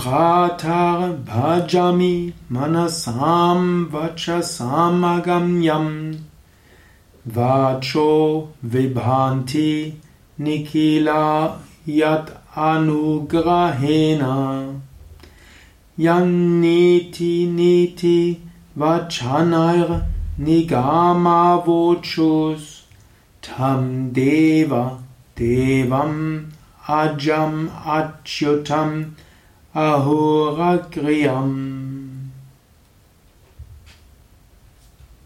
Pratar bhajami manasam vachasamagam Vacho vibhanti nikila yat anugrahena Yanniti niti vachanair nigamavochus Tam deva devam ajam achyutam ahoragriyam